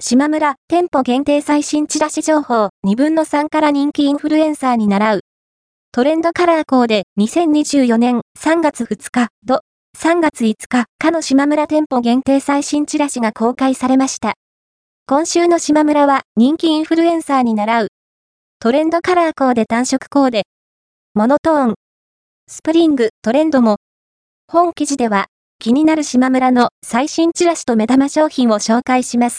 島村店舗限定最新チラシ情報2分の3から人気インフルエンサーに習う。トレンドカラーコーデ2024年3月2日と3月5日かの島村店舗限定最新チラシが公開されました。今週の島村は人気インフルエンサーに習う。トレンドカラーコーデ単色コーデ。モノトーン。スプリングトレンドも。本記事では気になる島村の最新チラシと目玉商品を紹介します。